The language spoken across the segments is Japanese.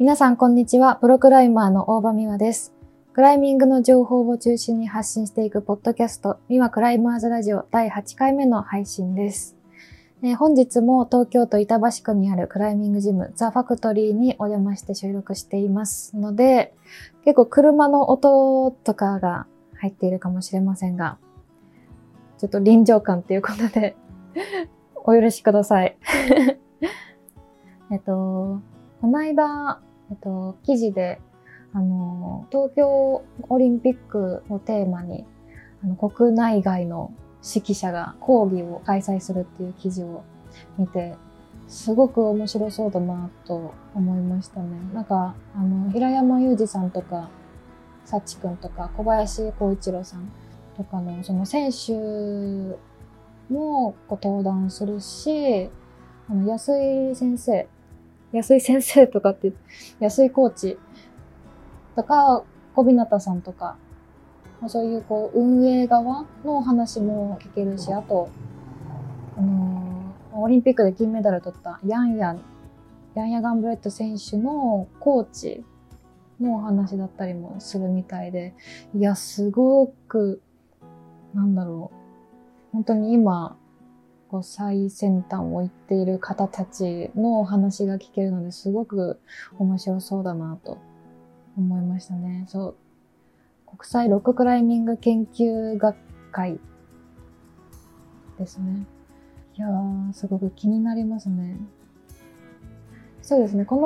皆さんこんにちは。プロクライマーの大場美和です。クライミングの情報を中心に発信していくポッドキャスト、美和クライマーズラジオ第8回目の配信です。えー本日も東京都板橋区にあるクライミングジムザ・ファクトリーにお邪魔して収録していますので、結構車の音とかが入っているかもしれませんが、ちょっと臨場感ということで、お許しください。えっと、この間、えっと、記事で、あの、東京オリンピックをテーマに、あの国内外の指揮者が講義を開催するっていう記事を見て、すごく面白そうだなと思いましたね。なんか、あの、平山裕二さんとか、幸くんとか、小林光一郎さんとかの、その選手もこう登壇するし、あの、安井先生、安井先生とかって、安井コーチとか、小日向さんとか、まあそういうこう運営側のお話も聞けるし、あと、あのーオリンピックで金メダル取ったヤンヤン、ヤンヤガンブレット選手のコーチのお話だったりもするみたいで、いや、すごく、なんだろう、本当に今、こう最先端を行っている方たちのお話が聞けるのですごく面白そうだなと思いましたね。そう。国際ロッククライミング研究学会ですね。いやー、すごく気になりますね。そうですね。こ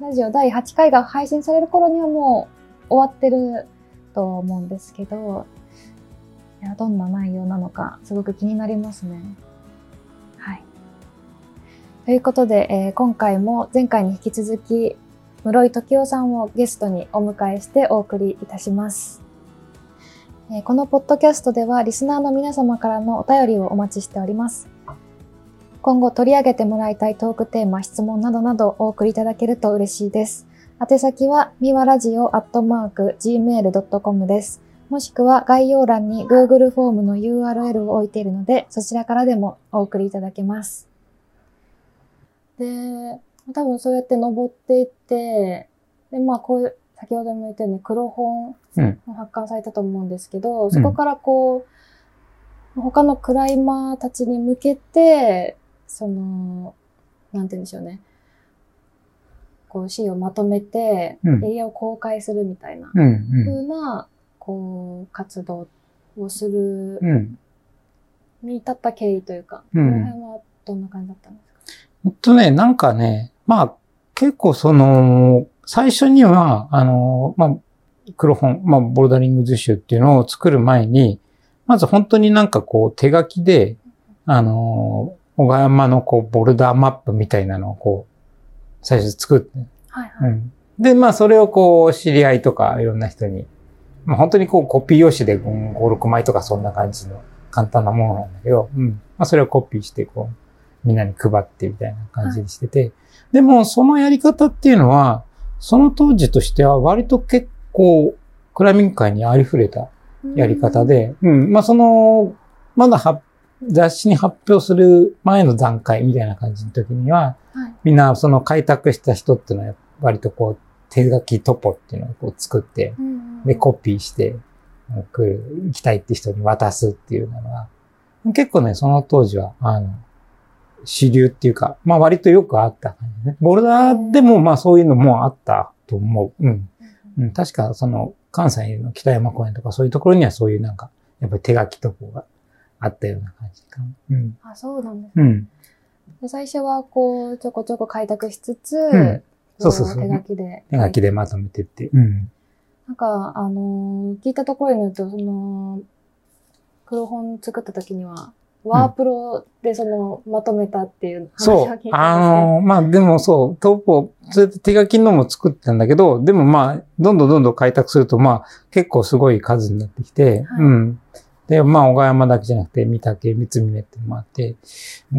のラジオ第8回が配信される頃にはもう終わってると思うんですけど、いや、どんな内容なのか、すごく気になりますね。はい。ということで、えー今回も前回に引き続き、室井時夫さんをゲストにお迎えしてお送りいたします。えこのポッドキャストでは、リスナーの皆様からのお便りをお待ちしております。今後取り上げてもらいたいトークテーマ、質問などなどお送りいただけると嬉しいです。宛先は、みわラジオアットマーク gmail.com です。もしくは概要欄に Google フォームの URL を置いているので、そちらからでもお送りいただけます。で、多分そうやって登っていって、で、まあこういう、先ほども言ったように黒本うん。も発刊されたと思うんですけど、そこからこう、他のクライマーたちに向けて、その、なんて言うんでしょうね。こう、資料をまとめて、うんエリアを公開するみたいな、うん。うん。風な、こう、活動をするうん。に至った経緯というか、うんこの辺はどんな感じだったんですか？ほんとね、なんかね、まあ、結構その、最初には、あの、まあ、黒本、まあ、ボルダリング図集っていうのを作る前に、まず本当になんかこう手書きで、あの、小川山のこうボルダーマップみたいなのをこう、最初作って、はいはい。うん。で、まあ、それをこう、知り合いとかいろんな人に、まあ、本当にこう、コピー用紙で5、6枚とかそんな感じの簡単なものなんだけど、うん。まあ、それをコピーして、こう、みんなに配ってみたいな感じにしてて、でも、そのやり方っていうのは、その当時としては割と結構、クライミング界にありふれたやり方で、うん、まあ、その、まだは雑誌に発表する前の段階みたいな感じの時には、うん、はい。みんなその開拓した人っていうのは割とこう手書きトポっていうのをこう作って、うんうんで、コピーして、来る、行きたいって人に渡すっていうのが、結構ね、その当時は、あの、主流っていうか、まあ割とよくあった感じね。ボルダーでもまあそういうのもあったと思う。うん。うん、確かその関西の北山公園とかそういうところにはそういうなんか、やっぱり手書きトポがあったような感じかな。うん。あ、そうなんですね。うん。で最初はこう、ちょこちょこ開拓しつつ、んそうそうそうこ手書きで。手書きでまとめてって。うん。なんか、あのー聞いたところによると、その、黒本作った時には、ワープロでその、まとめたっていう話そうを聞いたんですけ。ど。あの、まあでもそう、トップを、そうやって手書きのも作ってたんだけど、でもまあ、どんどんどんどん開拓すると、まあ、結構すごい数になってきて、はいうん。で、まあ、小川山だけじゃなくて、三竹、三峰ってもあって、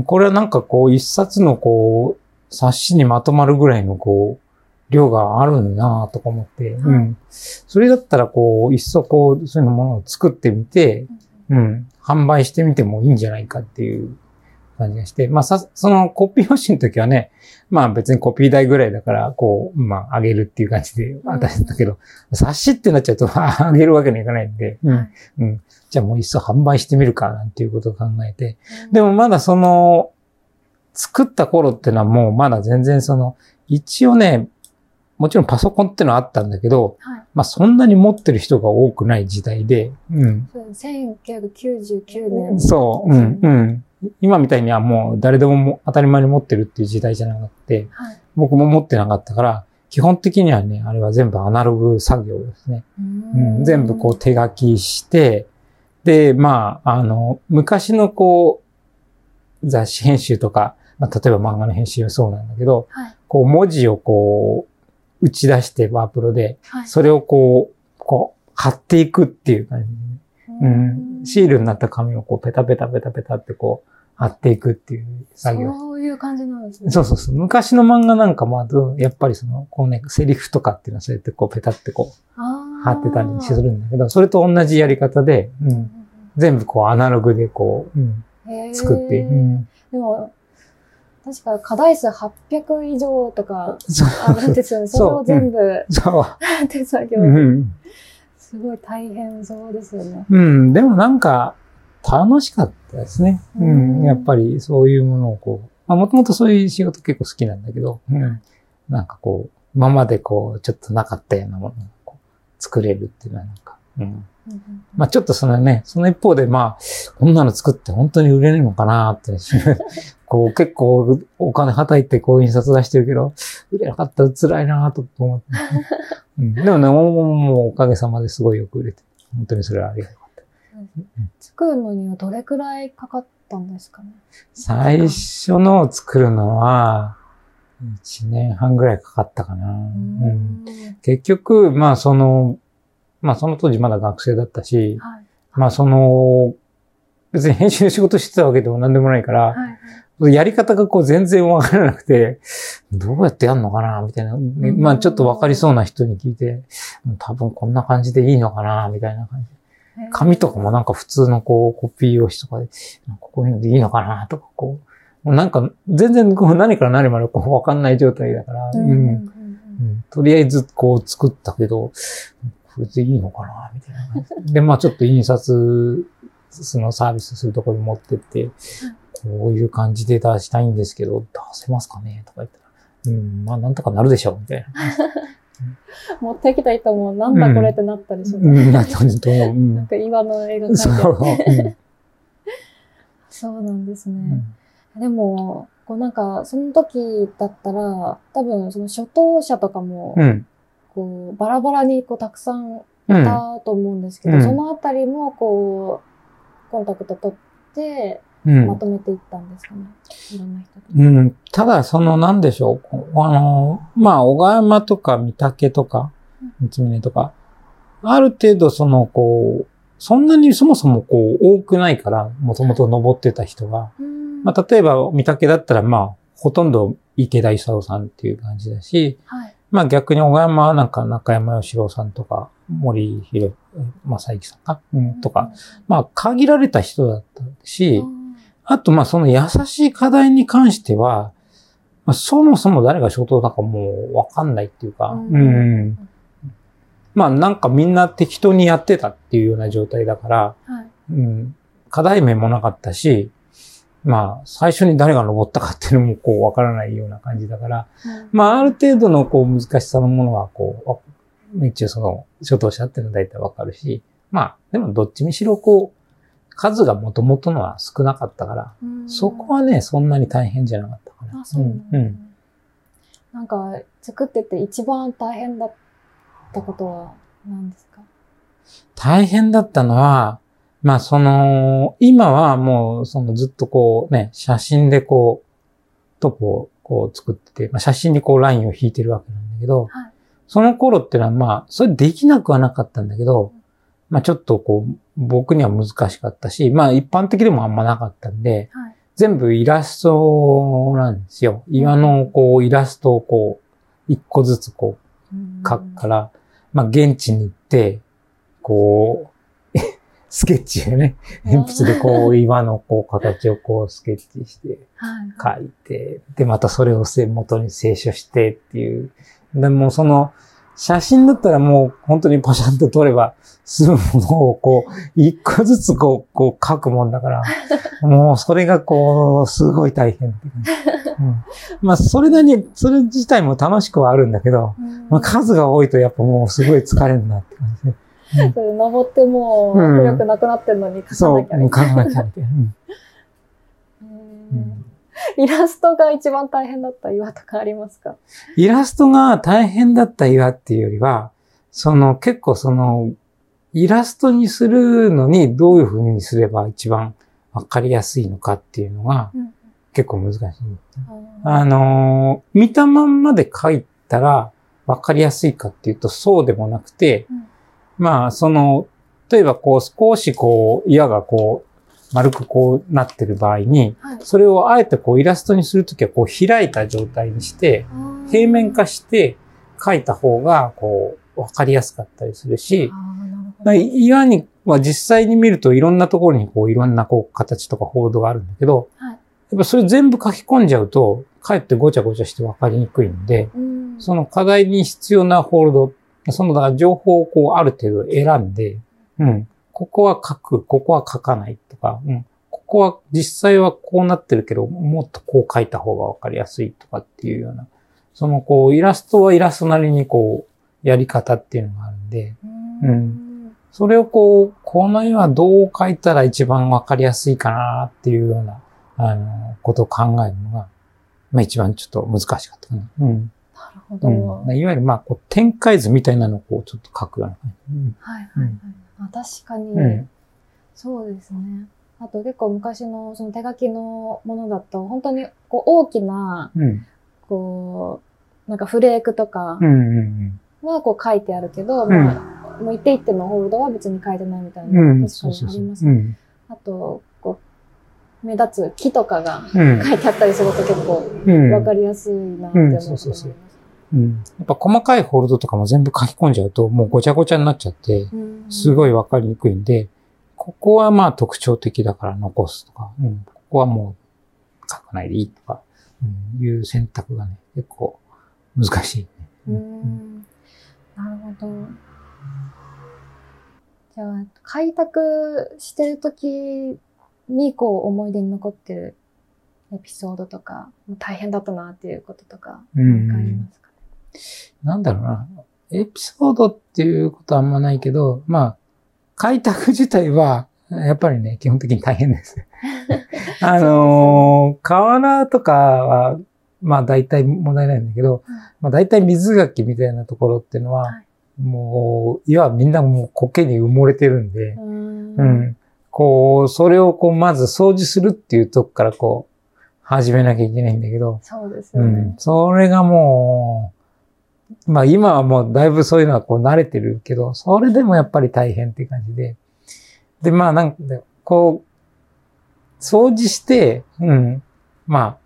これはなんかこう、一冊のこう、冊子にまとまるぐらいのこう、量があるんだなとか思って、うはいん。それだったらこう、いっそこう、そういうものを作ってみて、うん、販売してみてもいいんじゃないかっていう感じがして、まあさ、そのコピー用紙の時はね、まあ別にコピー代ぐらいだから、こう、まああげるっていう感じで渡してたけど、冊子ってなっちゃうと、あげるわけにはいかないんで、うん。はいうん。じゃあもういっそ販売してみるか、なんていうことを考えて。でもまだその、作った頃ってのはもうまだ全然その、一応ね、もちろんパソコンってのはあったんだけど、はい。まあそんなに持ってる人が多くない時代で、うん。そう1999年。そう、うん、うん。今みたいにはもう誰でもも当たり前に持ってるっていう時代じゃなくて、はい。僕も持ってなかったから、基本的にはね、あれは全部アナログ作業ですね。うん、全部こう手書きして、で、まあ、あの、昔のこう、雑誌編集とか、まあ、例えば漫画の編集もそうなんだけど、はい。こう文字をこう、打ち出してワープロで、はい。それをこう、こう、貼っていくっていう感じ。うん。シールになった紙をこう、ペタペタペタペタってこう、貼っていくっていう作業。そういう感じなんですね。そうそうそう。昔の漫画なんかも、やっぱりその、こうね、セリフとかっていうのはそうやってこう、ペタってこう、貼貼ってたりするんだけど、それと同じやり方で、うん、全部こうアナログでこう、うん、作って、うん、でも、確か課題数800以上とかそう。あるんですよね。それを全部そ 手作業う、うん、すごい大変そうですよね。うん、でもなんか楽しかったですね。ううん。ん、やっぱりそういうものをこう、まあもともとそういう仕事結構好きなんだけど、うん、なんかこう、今までこう、ちょっとなかったようなものをこう作れるっていうのはなんか、うん、まあちょっとそのね、その一方でまあ、こんなの作って本当に売れるのかなって、こう結構お金はたいてこう印刷出してるけど、売れなかったら辛いなと思って、うん。でもね、もうもうおかげさまですごいよく売れて、本当にそれはありがたかった。作るのにはどれくらいかかったんですかね？最初のを作るのは、1年半ぐらいかかったかな。うん結局、まあその、まあその当時まだ学生だったし、はい。まあその、別に編集の仕事してたわけでも何でもないから、はい。やり方がこう全然わからなくて、どうやってやるのかなみたいな。まあちょっとわかりそうな人に聞いて、多分こんな感じでいいのかなみたいな感じ。紙とかもなんか普通のこうコピー用紙とかで、こういうのでいいのかなとか、こう、なんか全然こう何から何までこうわかんない状態だから、ううんんうんとりあえずこう作ったけど、これでいいのかなみたいなで。まあちょっと印刷そのサービスするところに持ってって、こういう感じで出したいんですけど、出せますかね？とか言ったら、うん、まあなんとかなるでしょう、みたいな。持ってきた人もなんだこれってなったりする。うん、なったんだと思う。うなんんか岩の絵が描いてそ。う。そうなんですうね。んでも、こうなんか、その時だったら、多分その初等者とかも、うん。こう、バラバラにこうたくさんいうん。たと思うんですけど、うんそのあたりもこう、コンタクト取って、うんまとめていったんですかね。いろんな人と。うん。ただ、その、なんでしょう。あの、まあ、小川山とか三竹とか、三峰とか、ある程度、その、こう、そんなにそもそもこう、多くないから、もともと登ってた人が。うんまあ、例えば、三竹だったら、まあ、ほとんど池田勲さんっていう感じだし、はい。まあ逆に小川山はなんか中山義郎さんとか、森博正幸さんか、うん、とか、まあ限られた人だったし、あとまあその優しい課題に関しては、まあ、そもそも誰が仕事だかもうわかんないっていうか、うん。うん。まあなんかみんな適当にやってたっていうような状態だから、はい。うん、課題面もなかったし、まあ最初に誰が登ったかっていうのもこうわからないような感じだから、まあある程度のこう難しさのものはこう、一応その初等者っていうのは大体わかるし、まあでもどっちにしろこう、数がもともとのは少なかったから、うんそこはね、そんなに大変じゃなかったかな。あ、そうなんうだん。なんか、作ってて一番大変だったことは何ですか？大変だったのは、まあその、今はもうそのずっとこうね、写真でこう、トップをこう作ってて、まあ、写真にこうラインを引いてるわけなんだけど、はいその頃ってのはまあ、それできなくはなかったんだけど、まあちょっとこう、僕には難しかったし、まあ一般的でもあんまなかったんで、はい。全部イラストなんですよ。岩のこうイラストをこう、一個ずつこう描くから、まあ現地に行って、こう、スケッチでね、鉛筆でこう岩のこう形をこうスケッチしてはい。書いて、で、またそれを元に清書してっていう。でもその、写真だったらもう本当にパシャンと撮れば 済むものをこう、一個ずつこう、こう書くもんだから、もうそれがこう、すごい大変。うん、まあ、それなりに、それ自体も楽しくはあるんだけど、うんまあ、数が多いとやっぱもうすごい疲れるなって感じで。それ登ってもう、うん浮力なくなってんのに書かそう、なきゃみたいな。えちゃうみたいな。うん うん イラストが一番大変だった岩とかありますか？イラストが大変だった岩っていうよりは、その結構その、イラストにするのにどういう風にすれば一番わかりやすいのかっていうのがうん結構難しい。ああのー見たまんまで描いたらわかりやすいかっていうとそうでもなくて、うん。まあその、例えばこう少しこう岩がこう丸くこうなってる場合に、はい。それをあえてこうイラストにするときはこう開いた状態にして、ー。平面化して書いた方が、こう、わかりやすかったりするし岩には実際に見るといろんなところにこういろんなこう形とかホールドがあるんだけど、はい。やっぱそれ全部書き込んじゃうと、かえってごちゃごちゃしてわかりにくいんで、うん。その課題に必要なホールド、そのだから情報をこうある程度選んで、うん、ここは書く、ここは書かないとか、うん、ここは実際はこうなってるけど、もっとこう書いた方がわかりやすいとかっていうような、そのこうイラストはイラストなりにこうやり方っていうのがあるんで、うんうんそれをこう、この絵はどう書いたら一番わかりやすいかなっていうような、あの、ことを考えるのが、まあ一番ちょっと難しかったかな。うん。なるほど。うん、いわゆるまあこう展開図みたいなのをこうちょっと書くような感じ。うんはいはいはい。あ確かに、うんそうですね。あと結構昔のその手書きのものだと、本当にこう大きな、うん。こう、なんかフレークとか。はこう書いてあるけど、んまあ、もう一手一手のホールドは別に書いてないみたいな、うん。確か。にあります。うん。あと、こう、目立つ木とかがうん。書いてあったりすると結構うん。わかりやすいなって思っます。うん。やっぱ細かいホールドとかも全部書き込んじゃうと、もうごちゃごちゃになっちゃって、うんすごいわかりにくいんで、ここはまあ特徴的だから残すとか、うん、ここはもう書かないでいいとか、うん、いう選択がね、結構難しい、うね。んなるほど。じゃあ、開拓してるときに、こう、思い出に残ってるエピソードとか、大変だったなっていうこととか、うん何かありますか？ね。なんだろうな。エピソードっていうことはあんまないけど、まあ、開拓自体は、やっぱりね、基本的に大変です。あのー河原とかは、まあ大体問題ないんだけど、まあ大体水垣みたいなところっていうのは、はいもう、いわみんなもう苔に埋もれてるんで、う。うんん。こう、それをこう、まず掃除するっていうとこからこう、始めなきゃいけないんだけど、そうですよねうん。。それがもう、まあ今はもうだいぶそういうのはこう慣れてるけど、それでもやっぱり大変っていう感じで。で、まあなんか、こう、掃除して、うん。まあ、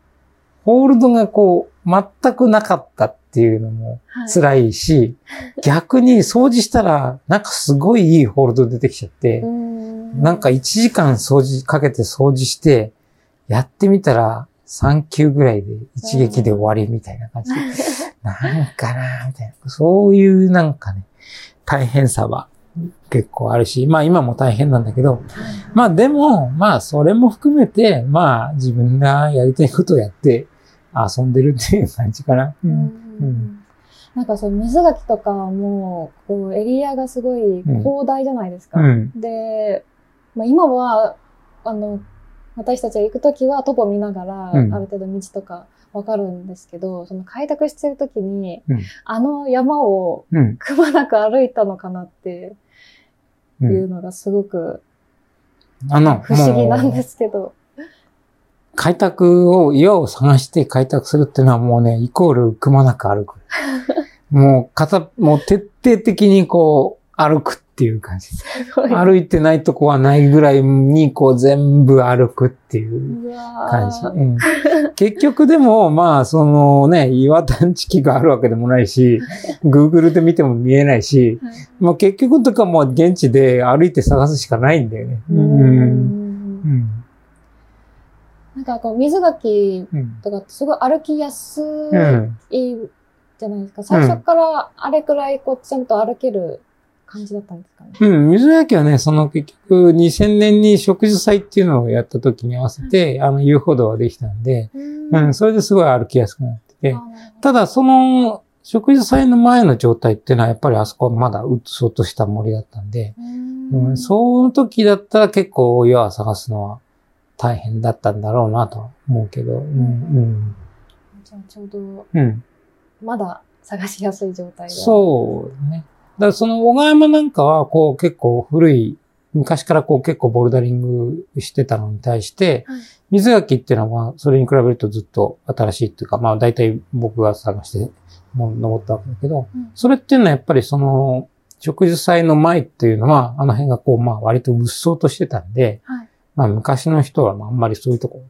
ホールドがこう、全くなかったっていうのもはい辛いし、逆に掃除したら、なんかすごいいいホールド出てきちゃって、うんなんか1時間掃除かけて掃除して、やってみたら3球ぐらいで一撃で終わりみたいな感じで、なんかなみたいな。そういうなんかね、大変さは結構あるし、まあ今も大変なんだけど、まあでも、まあそれも含めて、まあ自分がやりたいことをやって遊んでるっていう感じかな。ううんん。うんなんかそう、水垣とかはもう、こう、エリアがすごい広大じゃないですか。うん。で、まあ、今は、あの、私たちが行くときはトポ見ながら、うんある程度道とかわかるんですけど、その開拓してるときに、うんあの山をうん。くまなく歩いたのかなってう。いうんのがすごくあの、不思議なんですけど。開拓を、岩を探して開拓するっていうのはもうね、イコールくまなく歩く。もう、かた、もう徹底的にこう、歩くっていう感じ。すごい。歩いてないとこはないぐらいに、こう全部歩くっていう感じ。うん、結局でも、まあ、そのね、岩探知機があるわけでもないし、Google で見ても見えないし、はいまあ結局とかもう現地で歩いて探すしかないんだよね。ううん。うんん。なんかこう、水垣うん。とかってすごい歩きやすうん。いじゃないですか。最初からあれくらいこう、ちゃんと歩ける感じだったんですかね。うん、水焼はね、その結局2000年に植樹祭っていうのをやった時に合わせて、あの遊歩道ができたんで、うんうん、それですごい歩きやすくなっててただその植樹祭の前の状態っていうのはやっぱりあそこはまだうっそうとした森だったんで、うんうん、その時だったら結構岩を探すのは大変だったんだろうなとは思うけど、うん、じゃあちょうど、うん、うん。まだ探しやすい状態で。そうね。だからその小川山なんかはこう結構古い、昔からこう結構ボルダリングしてたのに対して、はい。水垣っていうのはそれに比べるとずっと新しいっていうか、まあ大体僕が探してもう登ったわけだけど、うん。それっていうのはやっぱりその植樹祭の前っていうのは、あの辺がこうまあ割とうっそうとしてたんで、はい。まあ昔の人はまああんまりそういうとこ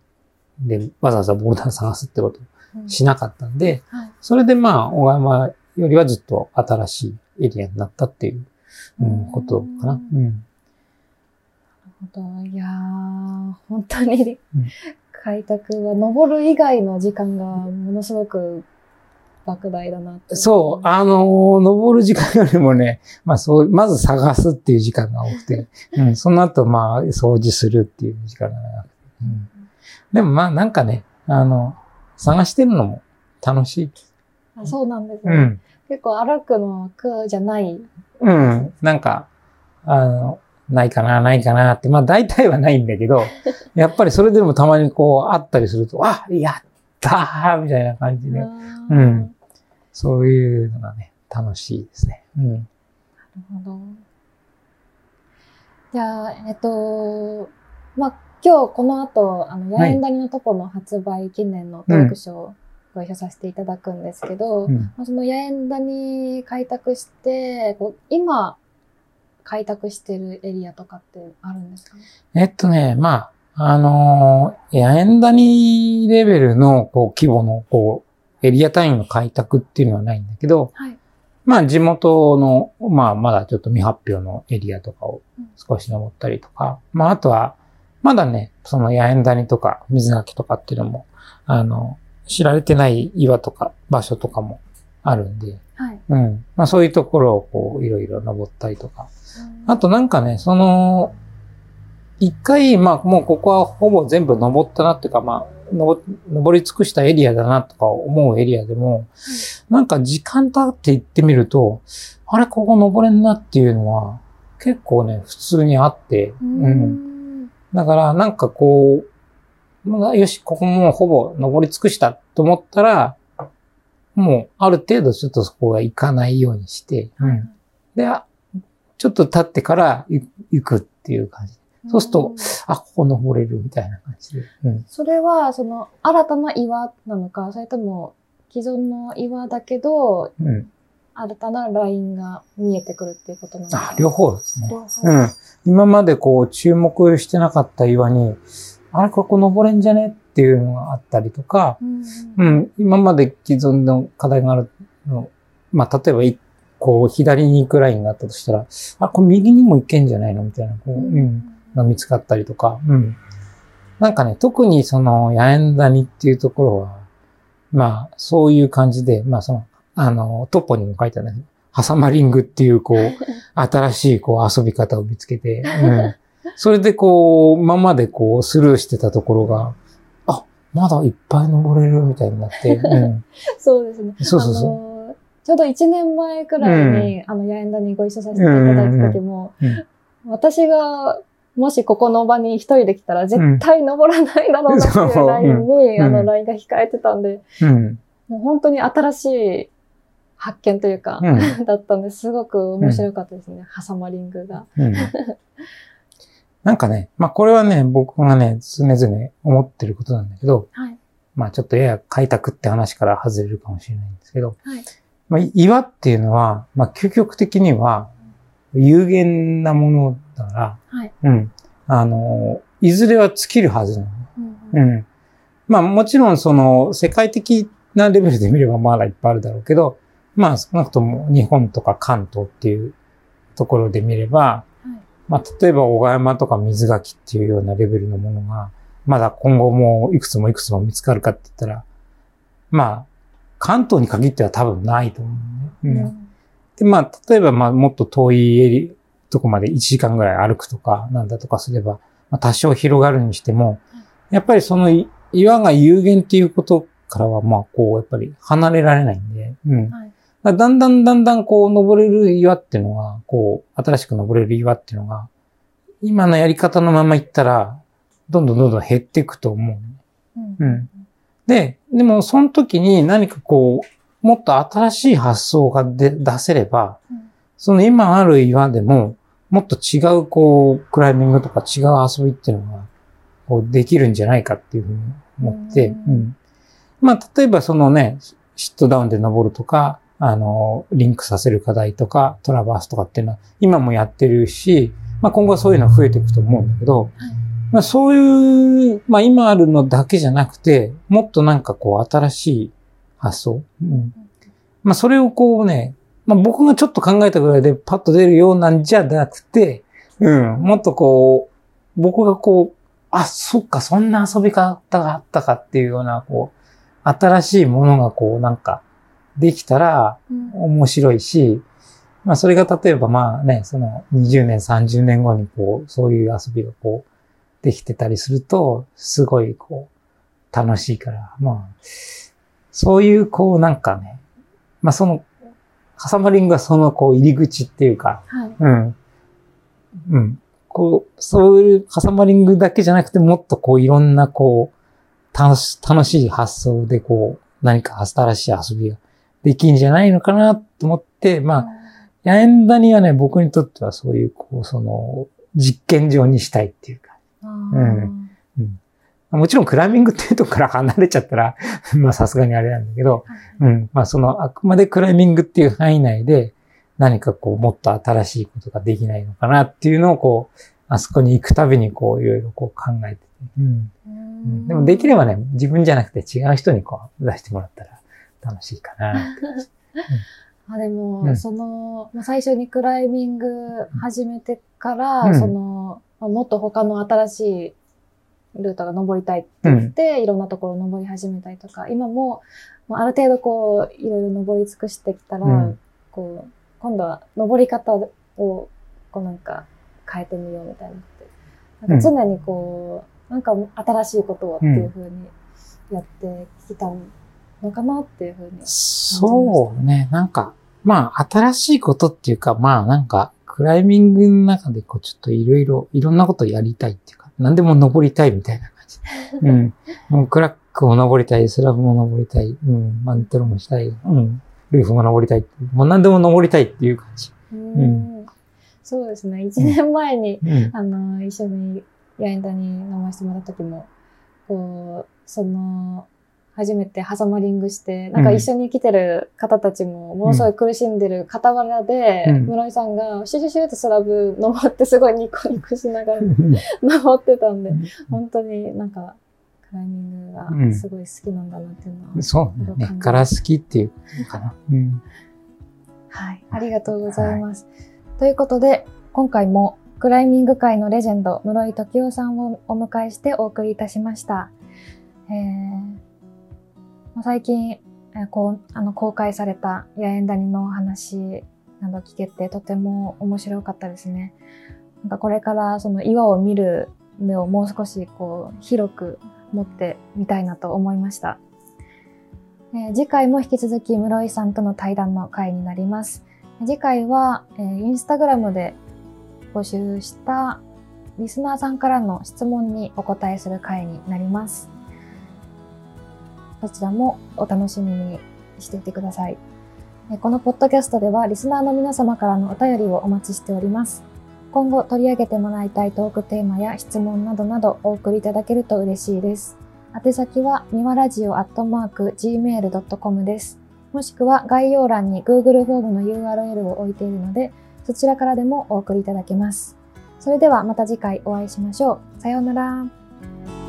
でわざわざボルダー探すってことうん。しなかったんで、はい。それでまあ、小川山よりはずっと新しいエリアになったっていう、うん、ことかな。うん。なるほど。いやー、本当にうん開拓は登る以外の時間がものすごく莫大だなってそう、あのー登る時間よりもね、まあそう、まず探すっていう時間が多くて、うん、その後まあ掃除するっていう時間が長くて、うん。でもまあなんかね、あの、探してるのも楽しい。あそうなんですね。うん。結構歩くのは苦じゃない。うん。なんか、あの、ないかな、ないかなって。まあ大体はないんだけど、やっぱりそれでもたまにこうあったりすると、あ、やったーみたいな感じで、うんそういうのがね、楽しいですね。うん。なるほど。じゃあ、えっと、まあ、今日この後、あの、はいヤエンダニのトポの発売記念のトークショーをご一緒させていただくんですけど、うん。まあそのヤエンダニ開拓して、こう今、開拓してるエリアとかってあるんですか？ねえっとね、まあ、あのー、ヤエンダニレベルのこう規模のこう、エリア単位の開拓っていうのはないんだけど、はい。まあ地元の、まあまだちょっと未発表のエリアとかをうん。少し登ったりとか、まああとは、まだね、そのヤエンダニとか水垣とかっていうのも、あの、知られてない岩とか場所とかもあるんで、はい。うん。まあそういうところをこういろいろ登ったりとか。あとなんかね、その、一回、まあもうここはほぼ全部登ったなっていうか、まあ、登登り尽くしたエリアだなとか思うエリアでも、なんか時間経って行ってみると、あれ、ここ登れんなっていうのは結構ね、普通にあって、ううん。ん。だからなんかこう、まあよし、ここもうほぼ登り尽くしたと思ったら、もうある程度ちょっとそこは行かないようにして、うん。で、あちょっと経ってから行行くっていう感じ。そうするとんあ、ここ登れるみたいな感じで。うん。それは、その、新たな岩なのか、それとも、既存の岩だけど、うん。新たなラインが見えてくるっていうことなのかあ、両方ですね。うん。今までこう注目してなかった岩に、あれ、ここ登れんじゃね？っていうのがあったりとか、うんうん。今まで既存の課題があるの、まあ、例えばい、こう、左に行くラインがあったとしたら、あ、これ右にも行けんじゃないの？みたいな、こう、うん。が見つかったりとか、うん。なんかね、特にその、ヤエンダニっていうところは、まあ、そういう感じで、まあその、あの、トッポにも書いてあるハサマリングっていう、こう、新しい、こう、遊び方を見つけて、うん。それで、こう、今までこう、スルーしてたところが、あ、まだいっぱい登れるみたいになって、うん。そうですね。そうそうそう。ちょうど1年前くらいに、あの、ヤエンダにご一緒させていただいた時も、うんうんうん私が、もしここの場に一人で来たら絶対登らないだろうなっていうラインに、うん。あの、ラインが控えてたんで、うん。もう本当に新しい発見というか、うん。だったんですごく面白かったですね、ハサマリングが。うん。なんかね、まあこれはね、僕がね、常々思ってることなんだけど、はい。まあちょっとやや開拓って話から外れるかもしれないんですけど、はい。まあ岩っていうのは、まあ究極的には、有限なものだから、はい。うん。あの、いずれは尽きるはずなの。うんうん。まあもちろんその世界的なレベルで見ればまだいっぱいあるだろうけど、まあ少なくとも日本とか関東っていうところで見れば、はいまあ例えば小川山とか水垣っていうようなレベルのものが、まだ今後もいくつもいくつも見つかるかって言ったら、まあ関東に限っては多分ないと思うね。うんで、まあ、例えば、まあ、もっと遠いエリ、とこまで1時間ぐらい歩くとか、なんだとかすれば、まあ、多少広がるにしても、やっぱりそのい岩が有限っていうことからは、まあ、こう、やっぱり離れられないんで、うん。はい。らだんだんだんだんこう、登れる岩っていうのが、こう、新しく登れる岩っていうのが、今のやり方のまま行ったら、どんどんどんどん減っていくと思う。うんうんで、でもその時に何かこう、もっと新しい発想がで出せれば、うんその今ある岩でも、もっと違うこう、クライミングとか違う遊びっていうのが、こうできるんじゃないかっていうふうに思って、ううんん。まあ、例えばそのね、シットダウンで登るとか、あの、リンクさせる課題とか、トラバースとかっていうのは、今もやってるし、まあ今後はそういうのは増えていくと思うんだけど、まあそういう、まあ今あるのだけじゃなくて、もっとなんかこう新しい発想。うん、まあそれをこうね、まあ僕がちょっと考えたぐらいでパッと出るようなんじゃなくて、うん、もっとこう、僕がこう、あ、そっか、そんな遊び方があったかっていうような、こう、新しいものがこうなんかできたらうん面白いし、まあそれが例えばまあね、その20年、30年後にこう、そういう遊びがこう、できてたりすると、すごいこう、楽しいから、まあ、そういうこうなんかね、まあその、ハサマリングはそのこう入り口っていうか、はい。うん。うん。こう、そういうハサマリングだけじゃなくて、もっとこういろんなこう、楽し、楽しい発想でこう、何か新しい遊びができんじゃないのかなと思って、まあ、ヤエンダニはね、僕にとってはそういう、こう、その、実験場にしたいっていうか。あうんもちろんクライミングっていうとこから離れちゃったら、まあさすがにあれなんだけど、うん。まあその、あくまでクライミングっていう範囲内で、何かこう、もっと新しいことができないのかなっていうのをこう、あそこに行くたびにこう、いろいろこう考えてて。うん。ううんんでもできればね、自分じゃなくて違う人にこう、出してもらったら楽しいかな。って。あでも、うん。その、まあ最初にクライミング始めてから、うん。その、まあもっと他の新しいルートが登りたいって言って、いろんなところ登り始めたりとか、今も、まあある程度こう、いろいろ登り尽くしてきたら、うん。こう、今度は登り方を、こうなんか変えてみようみたいなって。なんか常にこう、なんか新しいことをっていうふうにやってきたのかなっていうふうに。そうね、なんか、まあ、新しいことっていうか、まあ、なんか、クライミングの中で、こう、ちょっといろいろ、いろんなことやりたいっていうか、何でも登りたいみたいな感じ。うん。もうクラックも登りたい、スラブも登りたい、うん、マントロもしたい、うん、ルーフも登りたい、もう何でも登りたいっていう感じ。うんそうですね。一年前に、うん。あの、一緒にヤインダに飲ませてもらった時も、こう、その、初めてハサマリングして、なんか一緒に来てる方たちも、ものすごい苦しんでる傍らで、うん室井さんが、シュシュシュってスラブ登って、すごいニコニコしながら登ってたんで、本当になんか、クライミングがすごい好きなんだなっていうのは、そうね。から好きっていうのかな。うん。はい、ありがとうございます。ということで、今回もクライミング界のレジェンド、室井時夫さんをお迎えしてお送りいたしました。えー、最近、えこうあの公開された八重谷の話など聞けてとても面白かったですね。なんかこれからその岩を見る目をもう少しこう広く持ってみたいなと思いました。えー次回も引き続き室井さんとの対談の回になります。次回は、えーインスタグラムで募集したリスナーさんからの質問にお答えする回になります。そちらもお楽しみにしていてください。えこのポッドキャストではリスナーの皆様からのお便りをお待ちしております。今後取り上げてもらいたいトークテーマや質問などなどお送りいただけると嬉しいです。宛先は、みわラジオアットマーク gmail.com です。もしくは概要欄に Google フォームの URL を置いているので、そちらからでもお送りいただけます。それではまた次回お会いしましょう。さようなら。